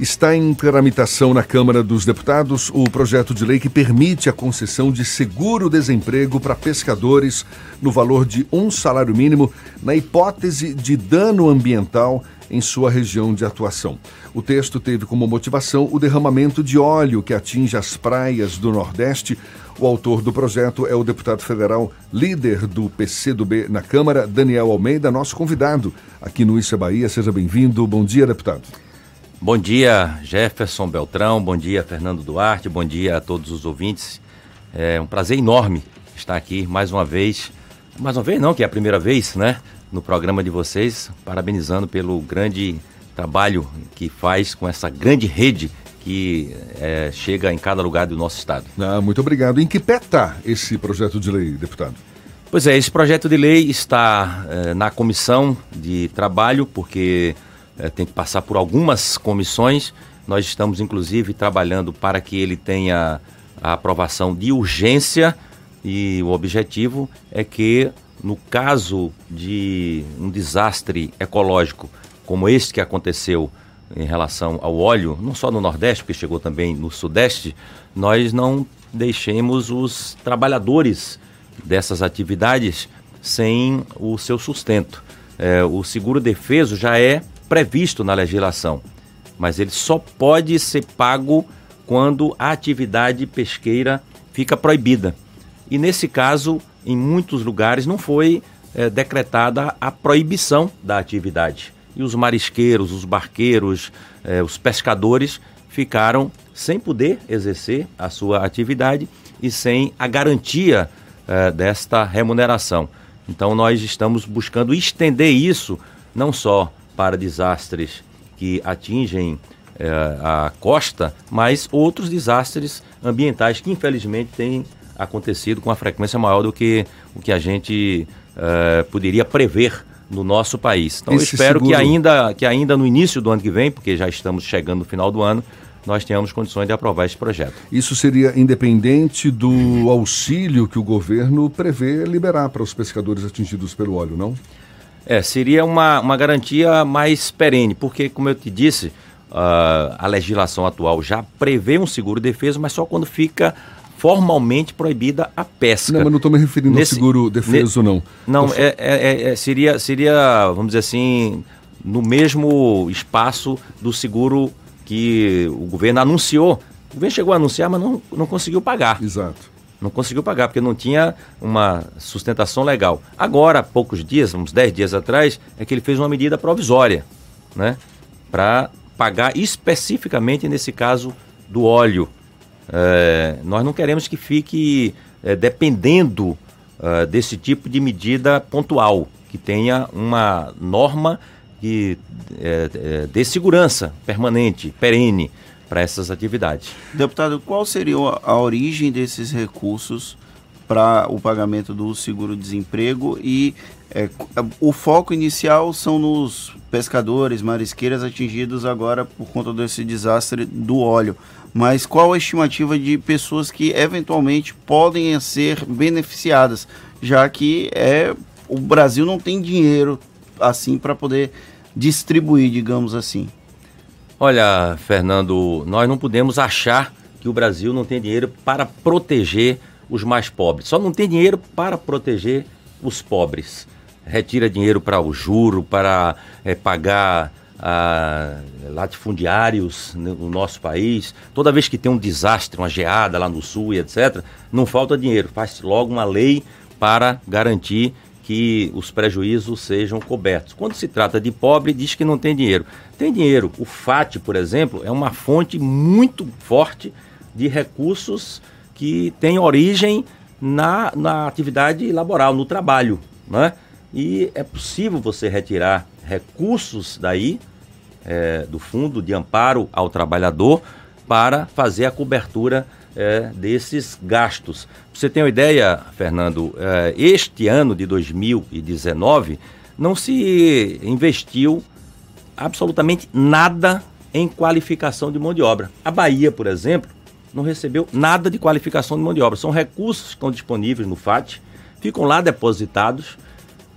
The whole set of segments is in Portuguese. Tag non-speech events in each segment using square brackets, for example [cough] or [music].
Está em tramitação na Câmara dos Deputados o projeto de lei que permite a concessão de seguro-desemprego para pescadores no valor de um salário mínimo na hipótese de dano ambiental em sua região de atuação. O texto teve como motivação o derramamento de óleo que atinge as praias do Nordeste. O autor do projeto é o deputado federal, líder do PCdoB na Câmara, Daniel Almeida, nosso convidado aqui no Isso é Bahia. Seja bem-vindo. Bom dia, deputado. Bom dia, Jefferson Beltrão, bom dia, Fernando Duarte, bom dia a todos os ouvintes. É um prazer enorme estar aqui mais uma vez. Mais uma vez não, que é a primeira vez, né? No programa de vocês, parabenizando pelo grande trabalho que faz com essa grande rede que é, chega em cada lugar do nosso estado. Ah, muito obrigado. Em que pé está esse projeto de lei, deputado? Pois é, esse projeto de lei está é, na comissão de trabalho, porque é, tem que passar por algumas comissões. Nós estamos, inclusive, trabalhando para que ele tenha a aprovação de urgência e o objetivo é que, no caso de um desastre ecológico como este que aconteceu em relação ao óleo, não só no Nordeste, porque chegou também no Sudeste, nós não deixemos os trabalhadores dessas atividades sem o seu sustento. É, o seguro defeso já é previsto na legislação, mas ele só pode ser pago quando a atividade pesqueira fica proibida. E nesse caso, em muitos lugares, não foi é, decretada a proibição da atividade. E os marisqueiros, os barqueiros, é, os pescadores ficaram sem poder exercer a sua atividade e sem a garantia é, desta remuneração. Então, nós estamos buscando estender isso não só para desastres que atingem é, a costa, mas outros desastres ambientais que infelizmente têm acontecido com uma frequência maior do que o que a gente é, poderia prever no nosso país. Então Esse eu espero seguro... que ainda, que ainda no início do ano que vem, porque já estamos chegando no final do ano, nós tenhamos condições de aprovar esse projeto. Isso seria independente do auxílio que o governo prevê liberar para os pescadores atingidos pelo óleo, não? É, seria uma, uma garantia mais perene, porque, como eu te disse, uh, a legislação atual já prevê um seguro defesa, mas só quando fica formalmente proibida a pesca. Não, mas não estou me referindo nesse, ao seguro defeso, não. Não, é, é, é, é, seria, seria, vamos dizer assim, no mesmo espaço do seguro que o governo anunciou. O governo chegou a anunciar, mas não, não conseguiu pagar. Exato. Não conseguiu pagar, porque não tinha uma sustentação legal. Agora, há poucos dias, uns 10 dias atrás, é que ele fez uma medida provisória, né? Para pagar especificamente, nesse caso, do óleo. É, nós não queremos que fique é, dependendo é, desse tipo de medida pontual, que tenha uma norma que é, é, segurança permanente, perene para essas atividades. Deputado, qual seria a origem desses recursos para o pagamento do seguro-desemprego e é, o foco inicial são nos pescadores, marisqueiras atingidos agora por conta desse desastre do óleo. Mas qual a estimativa de pessoas que eventualmente podem ser beneficiadas, já que é o Brasil não tem dinheiro assim para poder distribuir, digamos assim? Olha, Fernando, nós não podemos achar que o Brasil não tem dinheiro para proteger os mais pobres. Só não tem dinheiro para proteger os pobres. Retira dinheiro para o juro, para é, pagar ah, latifundiários no nosso país. Toda vez que tem um desastre, uma geada lá no sul e etc., não falta dinheiro. Faz logo uma lei para garantir que os prejuízos sejam cobertos. Quando se trata de pobre, diz que não tem dinheiro. Tem dinheiro. O FAT, por exemplo, é uma fonte muito forte de recursos que tem origem na, na atividade laboral, no trabalho. Né? E é possível você retirar recursos daí, é, do Fundo de Amparo ao Trabalhador, para fazer a cobertura é, desses gastos. Pra você tem uma ideia, Fernando, é, este ano de 2019 não se investiu absolutamente nada em qualificação de mão de obra. A Bahia, por exemplo, não recebeu nada de qualificação de mão de obra. São recursos que estão disponíveis no FAT, ficam lá depositados.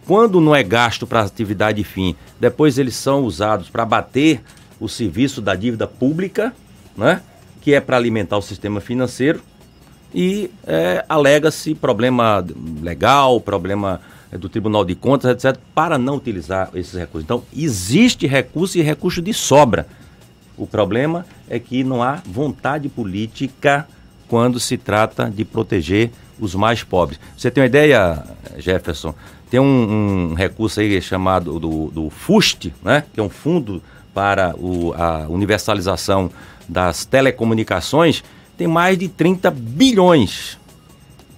Quando não é gasto para atividade fim, depois eles são usados para bater o serviço da dívida pública, né? Que é para alimentar o sistema financeiro, e é, alega-se problema legal, problema é, do Tribunal de Contas, etc., para não utilizar esses recursos. Então, existe recurso e recurso de sobra. O problema é que não há vontade política quando se trata de proteger os mais pobres. Você tem uma ideia, Jefferson? Tem um, um recurso aí chamado do, do FUST, né? que é um fundo para o, a universalização das telecomunicações, tem mais de 30 bilhões.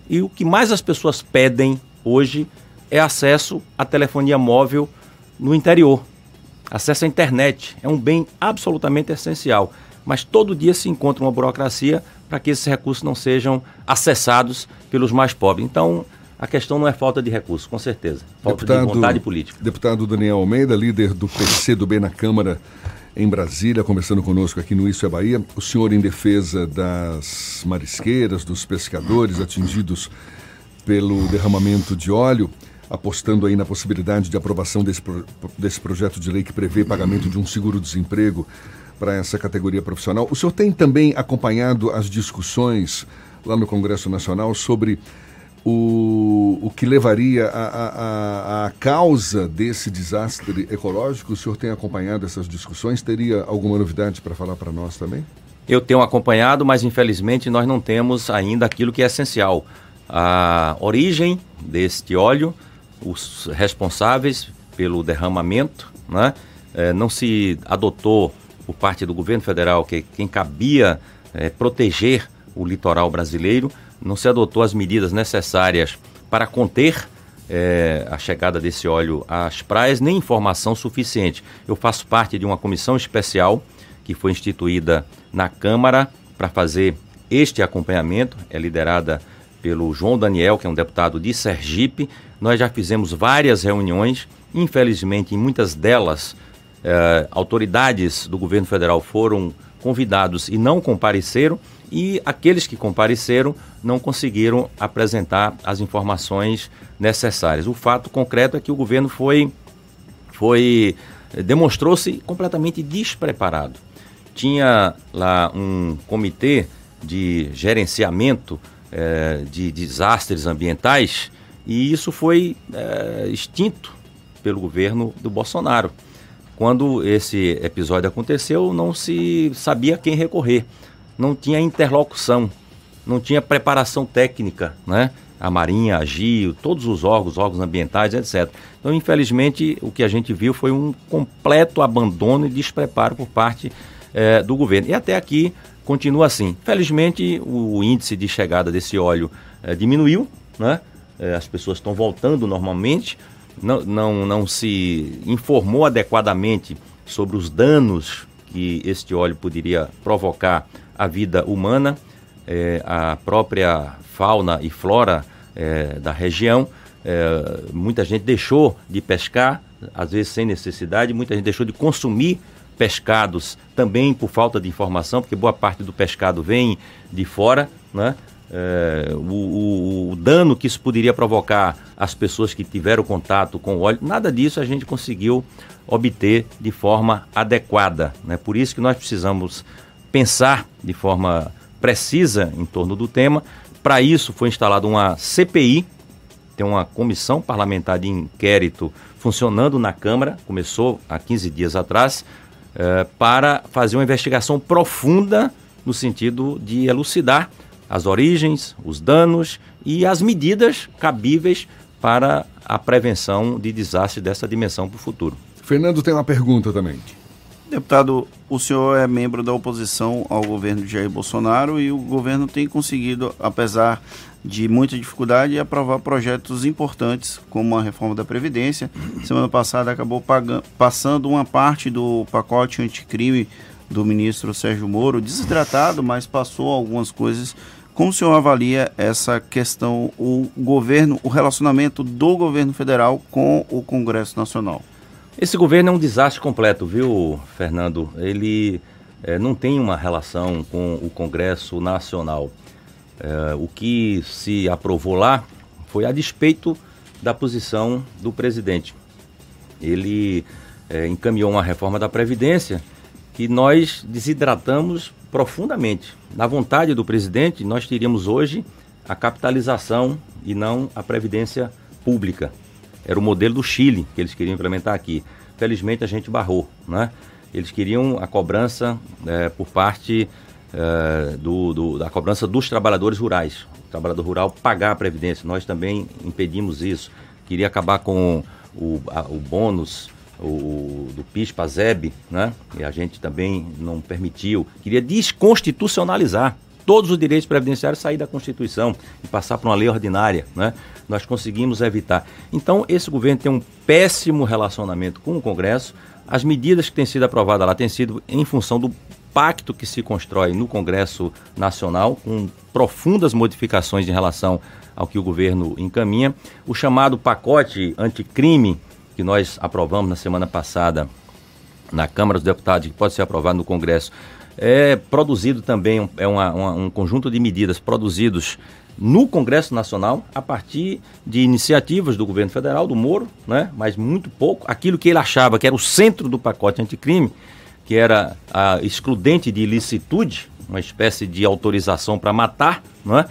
E o que mais as pessoas pedem hoje é acesso à telefonia móvel no interior. Acesso à internet é um bem absolutamente essencial, mas todo dia se encontra uma burocracia para que esses recursos não sejam acessados pelos mais pobres. Então, a questão não é falta de recursos, com certeza. Falta deputado, de vontade política. Deputado Daniel Almeida, líder do PCdoB na Câmara em Brasília, conversando conosco aqui no Isso é Bahia. O senhor em defesa das marisqueiras, dos pescadores atingidos pelo derramamento de óleo, apostando aí na possibilidade de aprovação desse, desse projeto de lei que prevê pagamento de um seguro-desemprego para essa categoria profissional. O senhor tem também acompanhado as discussões lá no Congresso Nacional sobre o, o que levaria a, causa desse desastre ecológico? O senhor tem acompanhado essas discussões? Teria alguma novidade para falar para nós também? Eu tenho acompanhado, mas infelizmente nós não temos ainda aquilo que é essencial. A origem deste óleo, os responsáveis pelo derramamento, né? É, não se adotou por parte do governo federal que quem cabia é, proteger o litoral brasileiro, não se adotou as medidas necessárias para conter é, a chegada desse óleo às praias, nem informação suficiente. Eu faço parte de uma comissão especial que foi instituída na Câmara para fazer este acompanhamento, é liderada pelo João Daniel, que é um deputado de Sergipe. Nós já fizemos várias reuniões, infelizmente, em muitas delas, eh, autoridades do governo federal foram convidados e não compareceram, e aqueles que compareceram não conseguiram apresentar as informações necessárias. O fato concreto é que o governo foi, foi demonstrou-se completamente despreparado. Tinha lá um comitê de gerenciamento eh, de desastres ambientais e isso foi eh, extinto pelo governo do Bolsonaro. Quando esse episódio aconteceu, não se sabia quem recorrer, não tinha interlocução, não tinha preparação técnica, né? A Marinha, a GIO, todos os órgãos, órgãos ambientais, etc. Então, infelizmente, o que a gente viu foi um completo abandono e despreparo por parte eh, do governo. E até aqui continua assim. Felizmente, o, índice de chegada desse óleo eh, diminuiu, né? Eh, as pessoas estão voltando normalmente, não, não, não se informou adequadamente sobre os danos que este óleo poderia provocar à vida humana, é, a própria fauna e flora é, da região. É, muita gente deixou de pescar, às vezes sem necessidade, muita gente deixou de consumir pescados também por falta de informação, porque boa parte do pescado vem de fora, né? é, o, o, o, dano que isso poderia provocar às pessoas que tiveram contato com o óleo, nada disso a gente conseguiu obter de forma adequada. Né? Por isso que nós precisamos pensar de forma precisa em torno do tema. Para isso foi instalada uma CPI, tem uma comissão parlamentar de inquérito funcionando na Câmara, começou há 15 dias atrás, é, para fazer uma investigação profunda no sentido de elucidar as origens, os danos e as medidas cabíveis para a prevenção de desastres dessa dimensão para o futuro. Fernando tem uma pergunta também. Deputado, o senhor é membro da oposição ao governo de Jair Bolsonaro e o governo tem conseguido, apesar de muita dificuldade, aprovar projetos importantes, como a reforma da Previdência. Semana passada acabou pagando, passando uma parte do pacote anticrime do ministro Sérgio Moro, desidratado, mas passou algumas coisas. Como o senhor avalia essa questão, o governo, o relacionamento do governo federal com o Congresso Nacional? Esse governo é um desastre completo, viu, Fernando? Ele é, não tem uma relação com o Congresso Nacional. É, o que se aprovou lá foi a despeito da posição do presidente. Ele é, encaminhou uma reforma da Previdência que nós desidratamos profundamente. Na vontade do presidente, nós teríamos hoje a capitalização e não a previdência pública. Era o modelo do Chile que eles queriam implementar aqui. Felizmente a gente barrou, né? Eles queriam a cobrança é, por parte é, do, do, da cobrança dos trabalhadores rurais. O trabalhador rural pagar a previdência. Nós também impedimos isso. Queria acabar com o, a, o bônus o, do PIS-PASEB, né? E a gente também não permitiu. Queria desconstitucionalizar todos os direitos previdenciários sair da Constituição e passar para uma lei ordinária, né? Nós conseguimos evitar. Então, esse governo tem um péssimo relacionamento com o Congresso. As medidas que têm sido aprovadas lá têm sido em função do pacto que se constrói no Congresso Nacional, com profundas modificações em relação ao que o governo encaminha. O chamado pacote anticrime, que nós aprovamos na semana passada na Câmara dos Deputados, que pode ser aprovado no Congresso, é produzido também, é uma, uma, um conjunto de medidas produzidos no Congresso Nacional a partir de iniciativas do governo federal, do Moro, né? mas muito pouco. Aquilo que ele achava que era o centro do pacote anticrime, que era a excludente de ilicitude, uma espécie de autorização para matar, né?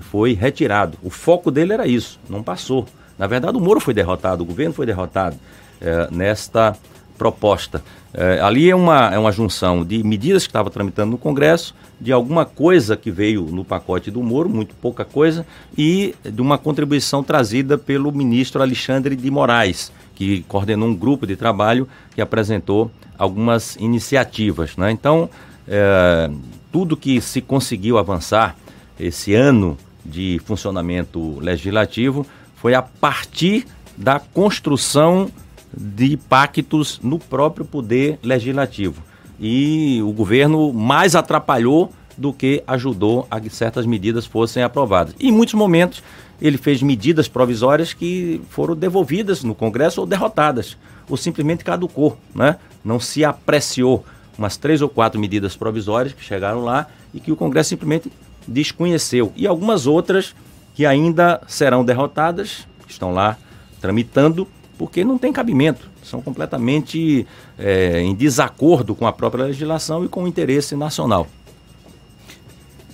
foi retirado. O foco dele era isso, não passou. Na verdade, o Moro foi derrotado, o governo foi derrotado é, nesta proposta. É, ali é uma, é uma junção de medidas que estava tramitando no Congresso, de alguma coisa que veio no pacote do Moro, muito pouca coisa, e de uma contribuição trazida pelo ministro Alexandre de Moraes, que coordenou um grupo de trabalho que apresentou algumas iniciativas. Né? Então, é, tudo que se conseguiu avançar esse ano de funcionamento legislativo foi a partir da construção de pactos no próprio poder legislativo. E o governo mais atrapalhou do que ajudou a que certas medidas fossem aprovadas. E em muitos momentos ele fez medidas provisórias que foram devolvidas no Congresso ou derrotadas, ou simplesmente caducou, né? Não se apreciou umas três ou quatro medidas provisórias que chegaram lá e que o Congresso simplesmente desconheceu. E algumas outras que ainda serão derrotadas, estão lá tramitando porque não tem cabimento, são completamente é, em desacordo com a própria legislação e com o interesse nacional.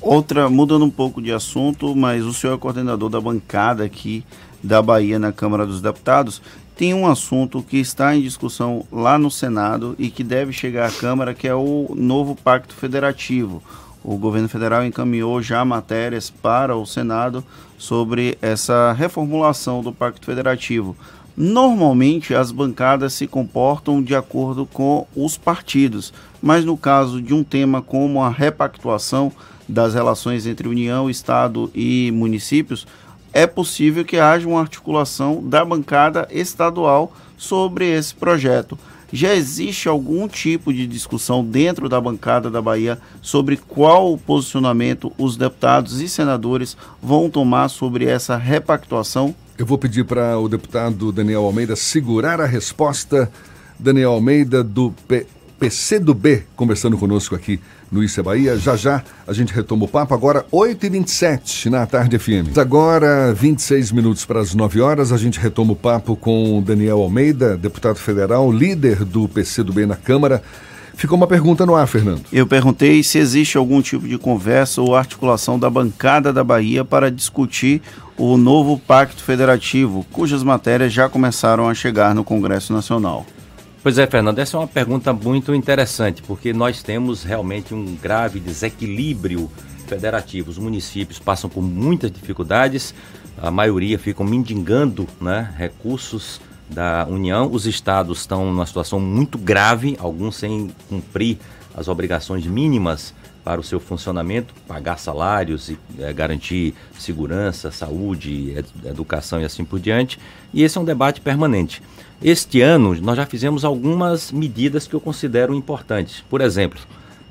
Outra, mudando um pouco de assunto, mas o senhor é coordenador da bancada aqui da Bahia na Câmara dos Deputados. Tem um assunto que está em discussão lá no Senado e que deve chegar à Câmara, que é o novo Pacto Federativo. O governo federal encaminhou já matérias para o Senado sobre essa reformulação do Pacto Federativo. Normalmente as bancadas se comportam de acordo com os partidos, mas no caso de um tema como a repactuação das relações entre União, Estado e municípios, é possível que haja uma articulação da bancada estadual sobre esse projeto. Já existe algum tipo de discussão dentro da bancada da Bahia sobre qual posicionamento os deputados e senadores vão tomar sobre essa repactuação? Eu vou pedir para o deputado Daniel Almeida segurar a resposta. Daniel Almeida, do P PC do B, conversando conosco aqui Isa Bahia. Já já a gente retoma o papo. Agora, 8h27 na tarde FM. Agora, 26 minutos para as 9 horas, a gente retoma o papo com Daniel Almeida, deputado federal, líder do PC do B na Câmara. Ficou uma pergunta no ar, Fernando. Eu perguntei se existe algum tipo de conversa ou articulação da bancada da Bahia para discutir o novo Pacto Federativo, cujas matérias já começaram a chegar no Congresso Nacional? Pois é, Fernando, essa é uma pergunta muito interessante, porque nós temos realmente um grave desequilíbrio federativo. Os municípios passam por muitas dificuldades, a maioria ficam mendigando né, recursos da União. Os estados estão numa situação muito grave, alguns sem cumprir as obrigações mínimas para o seu funcionamento, pagar salários e é, garantir segurança, saúde, ed educação e assim por diante. E esse é um debate permanente. Este ano nós já fizemos algumas medidas que eu considero importantes. Por exemplo,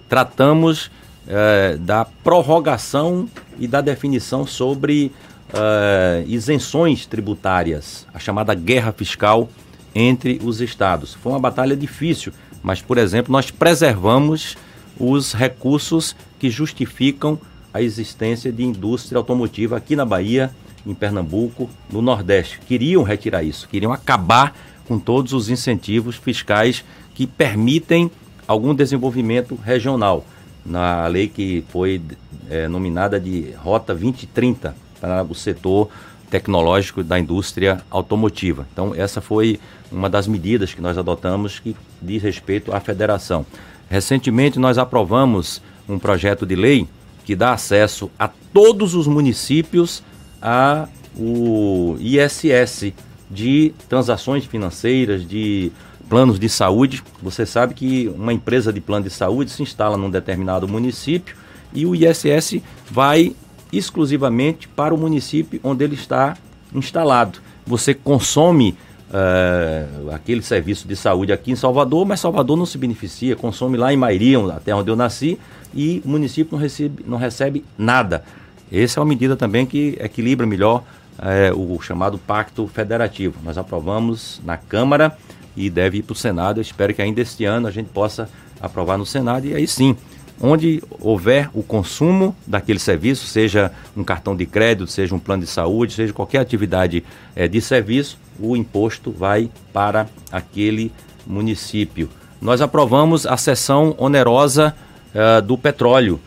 tratamos é, da prorrogação e da definição sobre é, isenções tributárias, a chamada guerra fiscal entre os estados. Foi uma batalha difícil, mas, por exemplo, nós preservamos os recursos que justificam a existência de indústria automotiva aqui na Bahia, em Pernambuco, no Nordeste. Queriam retirar isso, queriam acabar com todos os incentivos fiscais que permitem algum desenvolvimento regional, na lei que foi é, nominada de Rota 2030 para o setor tecnológico da indústria automotiva. Então, essa foi uma das medidas que nós adotamos que diz respeito à federação. Recentemente, nós aprovamos um projeto de lei que dá acesso a todos os municípios a o ISS de transações financeiras, de planos de saúde. Você sabe que uma empresa de plano de saúde se instala num determinado município e o ISS vai exclusivamente para o município onde ele está instalado. Você consome uh, aquele serviço de saúde aqui em Salvador, mas Salvador não se beneficia, consome lá em Mairia, até onde eu nasci, e o município não recebe, não recebe nada. Essa é uma medida também que equilibra melhor uh, o chamado Pacto Federativo. Nós aprovamos na Câmara e deve ir para o Senado. Eu espero que ainda este ano a gente possa aprovar no Senado e aí sim onde houver o consumo daquele serviço, seja um cartão de crédito, seja um plano de saúde, seja qualquer atividade é, de serviço, o imposto vai para aquele município. Nós aprovamos a seção onerosa uh, do petróleo,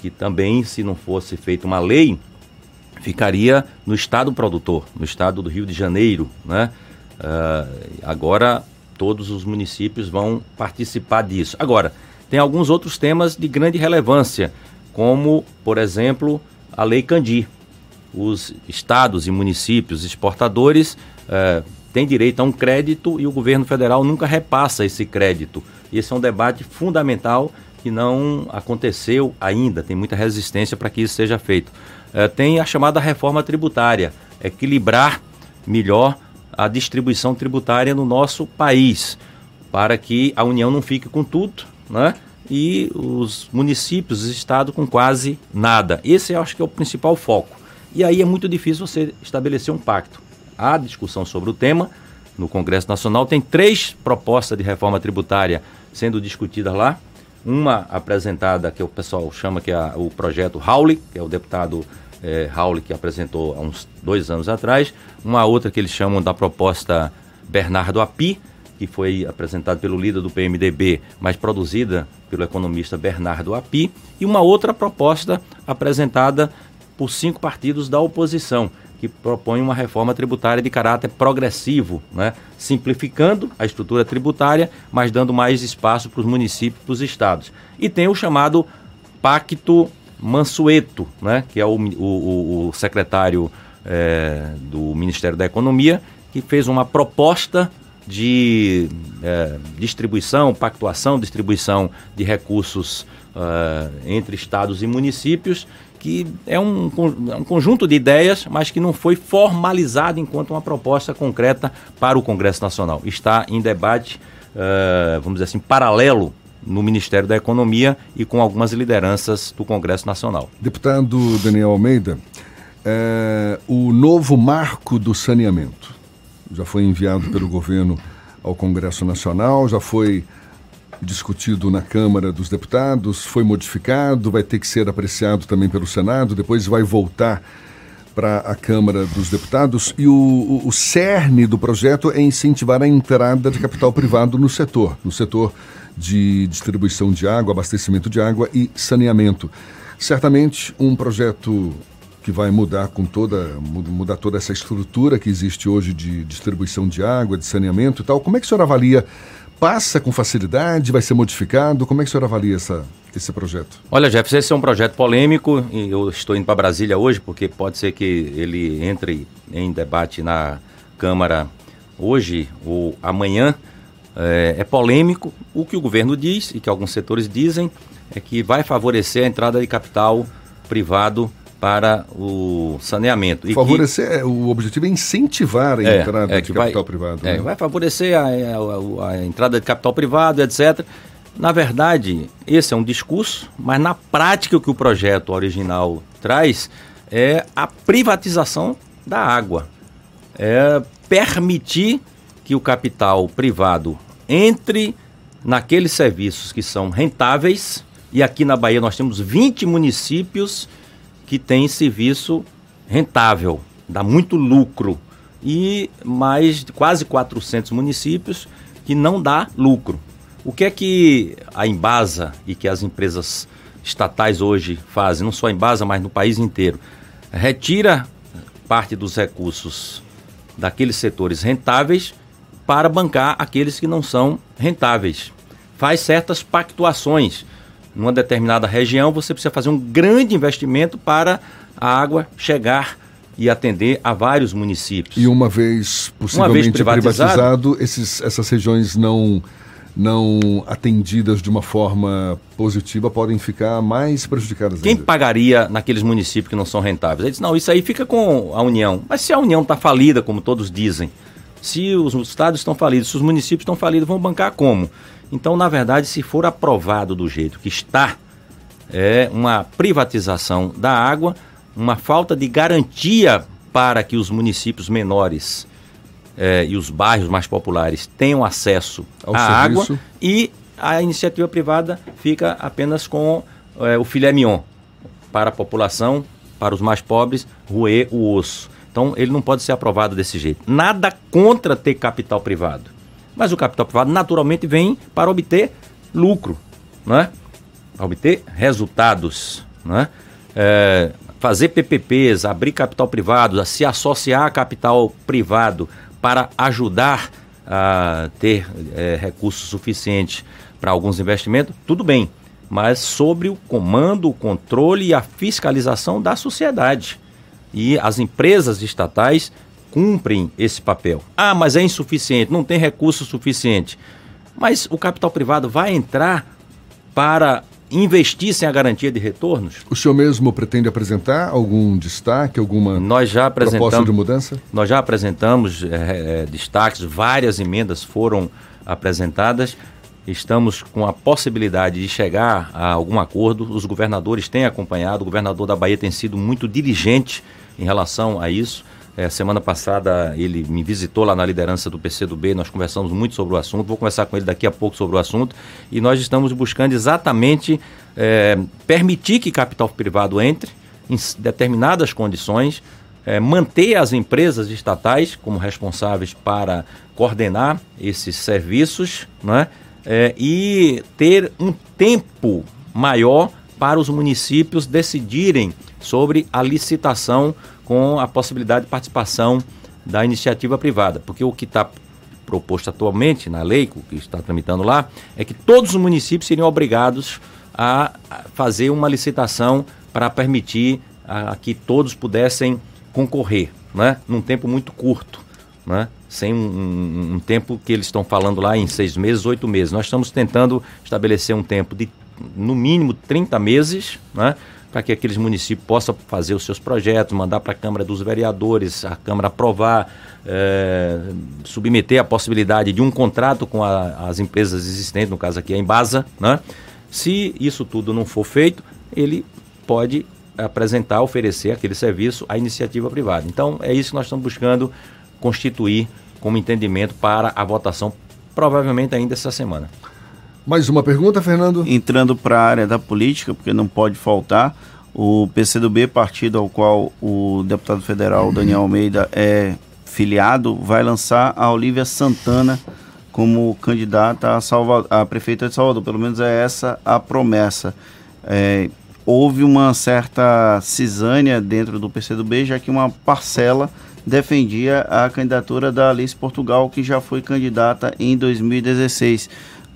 que também, se não fosse feita uma lei, ficaria no estado produtor, no estado do Rio de Janeiro. Né? Uh, agora, todos os municípios vão participar disso. Agora, tem alguns outros temas de grande relevância, como, por exemplo, a Lei Candi. Os estados e municípios exportadores eh, têm direito a um crédito e o governo federal nunca repassa esse crédito. Esse é um debate fundamental que não aconteceu ainda, tem muita resistência para que isso seja feito. Eh, tem a chamada reforma tributária, equilibrar melhor a distribuição tributária no nosso país, para que a União não fique com tudo né? e os municípios, os estados com quase nada. Esse eu acho que é o principal foco. E aí é muito difícil você estabelecer um pacto. Há discussão sobre o tema no Congresso Nacional. Tem três propostas de reforma tributária sendo discutidas lá. Uma apresentada, que o pessoal chama que é o projeto Howley, que é o deputado é, que apresentou há uns dois anos atrás. Uma outra que eles chamam da proposta Bernardo Api, que foi apresentada pelo líder do PMDB, mas produzida pelo economista Bernardo Api, e uma outra proposta apresentada por cinco partidos da oposição, que propõe uma reforma tributária de caráter progressivo, né? simplificando a estrutura tributária, mas dando mais espaço para os municípios e para os estados. E tem o chamado Pacto Mansueto, né? que é o, o, o secretário é, do Ministério da Economia, que fez uma proposta de é, distribuição, pactuação, distribuição de recursos uh, entre estados e municípios, que é um, é um, conjunto de ideias, mas que não foi formalizado enquanto uma proposta concreta para o Congresso Nacional. Está em debate, uh, vamos dizer assim, paralelo no Ministério da Economia e com algumas lideranças do Congresso Nacional. Deputado Daniel Almeida, é, o novo marco do saneamento já foi enviado pelo [clears throat] governo ao Congresso Nacional, já foi discutido na Câmara dos Deputados, foi modificado, vai ter que ser apreciado também pelo Senado, depois vai voltar para a Câmara dos Deputados. E o, o, o, cerne do projeto é incentivar a entrada de capital privado no setor, no setor de distribuição de água, abastecimento de água e saneamento. Certamente um projeto que vai mudar com toda mudar toda essa estrutura que existe hoje de distribuição de água, de saneamento e tal. Como é que o senhor avalia? Passa com facilidade? Vai ser modificado? Como é que o senhor avalia essa, esse projeto? Olha, Jefferson, esse é um projeto polêmico e eu estou indo para Brasília hoje porque pode ser que ele entre em debate na Câmara hoje ou amanhã. É, é polêmico. O que o governo diz e que alguns setores dizem é que vai favorecer a entrada de capital privado para o saneamento. E favorecer, que, é, o objetivo é incentivar a é, entrada é, de capital vai, privado. É, né? Vai favorecer a, a, a, entrada de capital privado, etc. Na verdade, esse é um discurso, mas na prática o que o projeto original traz é a privatização da água. É permitir que o capital privado entre naqueles serviços que são rentáveis, e aqui na Bahia nós temos 20 municípios que tem serviço rentável, dá muito lucro. E mais de quase 400 municípios que não dá lucro. O que é que a Embasa e que as empresas estatais hoje fazem, não só a Embasa, mas no país inteiro? Retira parte dos recursos daqueles setores rentáveis para bancar aqueles que não são rentáveis. Faz certas pactuações. Numa determinada região, você precisa fazer um grande investimento para a água chegar e atender a vários municípios. E uma vez possivelmente uma vez privatizado, privatizado esses, essas regiões não não atendidas de uma forma positiva podem ficar mais prejudicadas. Quem ainda. pagaria naqueles municípios que não são rentáveis? Ele diz, não, isso aí fica com a União. Mas se a União está falida, como todos dizem, se os estados estão falidos, se os municípios estão falidos, vão bancar como? Então, na verdade, se for aprovado do jeito que está, é uma privatização da água, uma falta de garantia para que os municípios menores é, e os bairros mais populares tenham acesso Ao à serviço. água e a iniciativa privada fica apenas com é, o filé mignon para a população, para os mais pobres, roer o osso. Então ele não pode ser aprovado desse jeito. Nada contra ter capital privado. Mas o capital privado naturalmente vem para obter lucro, não é? Para obter resultados, não é? é fazer PPPs, abrir capital privado, se associar a capital privado para ajudar a ter é, recursos suficientes para alguns investimentos, tudo bem, mas sobre o comando, o controle e a fiscalização da sociedade. E as empresas estatais cumprem esse papel. Ah, mas é insuficiente, não tem recurso suficiente. Mas o capital privado vai entrar para investir sem a garantia de retornos? O senhor mesmo pretende apresentar algum destaque, alguma nós já proposta de mudança? Nós já apresentamos é, é, destaques, várias emendas foram apresentadas. Estamos com a possibilidade de chegar a algum acordo. Os governadores têm acompanhado, o governador da Bahia tem sido muito diligente em relação a isso. É, semana passada ele me visitou lá na liderança do PCdoB, nós conversamos muito sobre o assunto, vou conversar com ele daqui a pouco sobre o assunto, e nós estamos buscando exatamente é, permitir que capital privado entre em determinadas condições, é, manter as empresas estatais como responsáveis para coordenar esses serviços né, e ter um tempo maior para os municípios decidirem sobre a licitação com a possibilidade de participação da iniciativa privada, porque o que está proposto atualmente na lei, que está tramitando lá, é que todos os municípios seriam obrigados a fazer uma licitação para permitir a, a que todos pudessem concorrer, né? num tempo muito curto, né? sem um, um, um tempo que eles estão falando lá em seis meses, oito meses. Nós estamos tentando estabelecer um tempo de no mínimo 30 meses, né? para que aqueles municípios possam fazer os seus projetos, mandar para a Câmara dos Vereadores, a Câmara aprovar, é, submeter a possibilidade de um contrato com a, as empresas existentes, no caso aqui a Embasa. Né? Se isso tudo não for feito, ele pode apresentar, oferecer aquele serviço à iniciativa privada. Então, é isso que nós estamos buscando constituir como entendimento para a votação, provavelmente ainda essa semana. Mais uma pergunta, Fernando? Entrando para a área da política, porque não pode faltar, o PCdoB, partido ao qual o deputado federal. Daniel Almeida é filiado, vai lançar a Olivia Santana como candidata a, Salva a prefeita de Salvador. Pelo menos é essa a promessa. É, houve uma certa cisânia dentro do PCdoB, já que uma parcela defendia a candidatura da Alice Portugal, que já foi candidata em 2016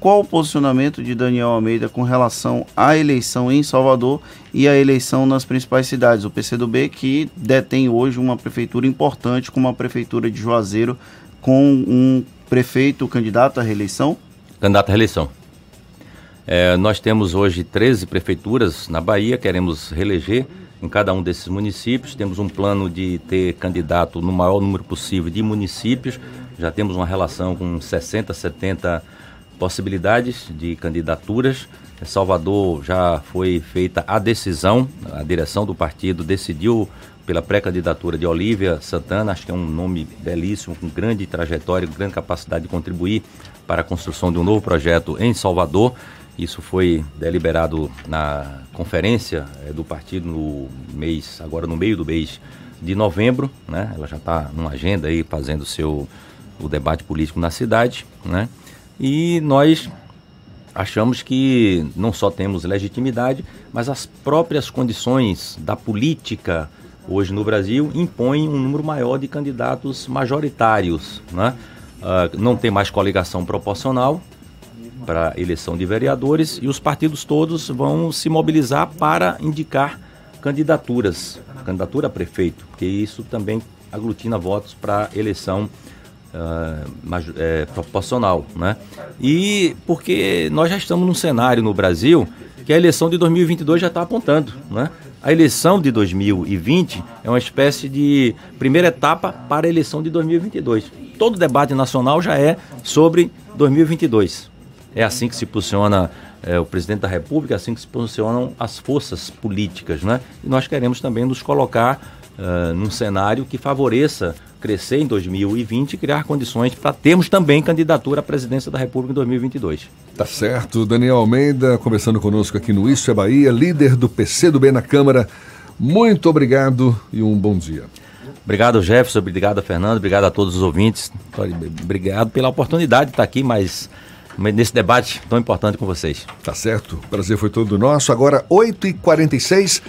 qual o posicionamento de Daniel Almeida com relação à eleição em Salvador e à eleição nas principais cidades. O PCdoB que detém hoje uma prefeitura importante como a prefeitura de Juazeiro, com um prefeito candidato à reeleição? Candidato à reeleição. É, nós temos hoje 13 prefeituras na Bahia, queremos reeleger em cada um desses municípios. Temos um plano de ter candidato no maior número possível de municípios. Já temos uma relação com 60, 70 possibilidades de candidaturas. Salvador já foi feita a decisão, a direção do partido decidiu pela pré-candidatura de Olívia Santana, acho que é um nome belíssimo, com grande trajetória, com grande capacidade de contribuir para a construção de um novo projeto em Salvador. Isso foi deliberado na conferência é, do partido no mês, agora no meio do mês de novembro, né? Ela já está numa agenda aí fazendo seu o debate político na cidade, né? E nós achamos que não só temos legitimidade, mas as próprias condições da política hoje no Brasil impõem um número maior de candidatos majoritários. Né? Uh, não tem mais coligação proporcional para eleição de vereadores e os partidos todos vão se mobilizar para indicar candidaturas, candidatura a prefeito, porque isso também aglutina votos para eleição uh, é, proporcional, né? E porque nós já estamos num cenário no Brasil que a eleição de 2022 já está apontando, né? A eleição de 2020 é uma espécie de primeira etapa para a eleição de 2022. Todo debate nacional já é sobre 2022. É assim que se posiciona é, o presidente da República, é assim que se posicionam as forças políticas, né? E nós queremos também nos colocar uh, num cenário que favoreça crescer em 2020 e criar condições para termos também candidatura à presidência da República em 2022. Tá certo. Daniel Almeida, conversando conosco aqui no Isso é Bahia, líder do PCdoB na Câmara. Muito obrigado e um bom dia. Obrigado, Jefferson. Obrigado, Fernando. Obrigado a todos os ouvintes. Obrigado pela oportunidade de estar aqui, mas nesse debate tão importante com vocês. Tá certo. O prazer foi todo nosso. Agora, 8h46.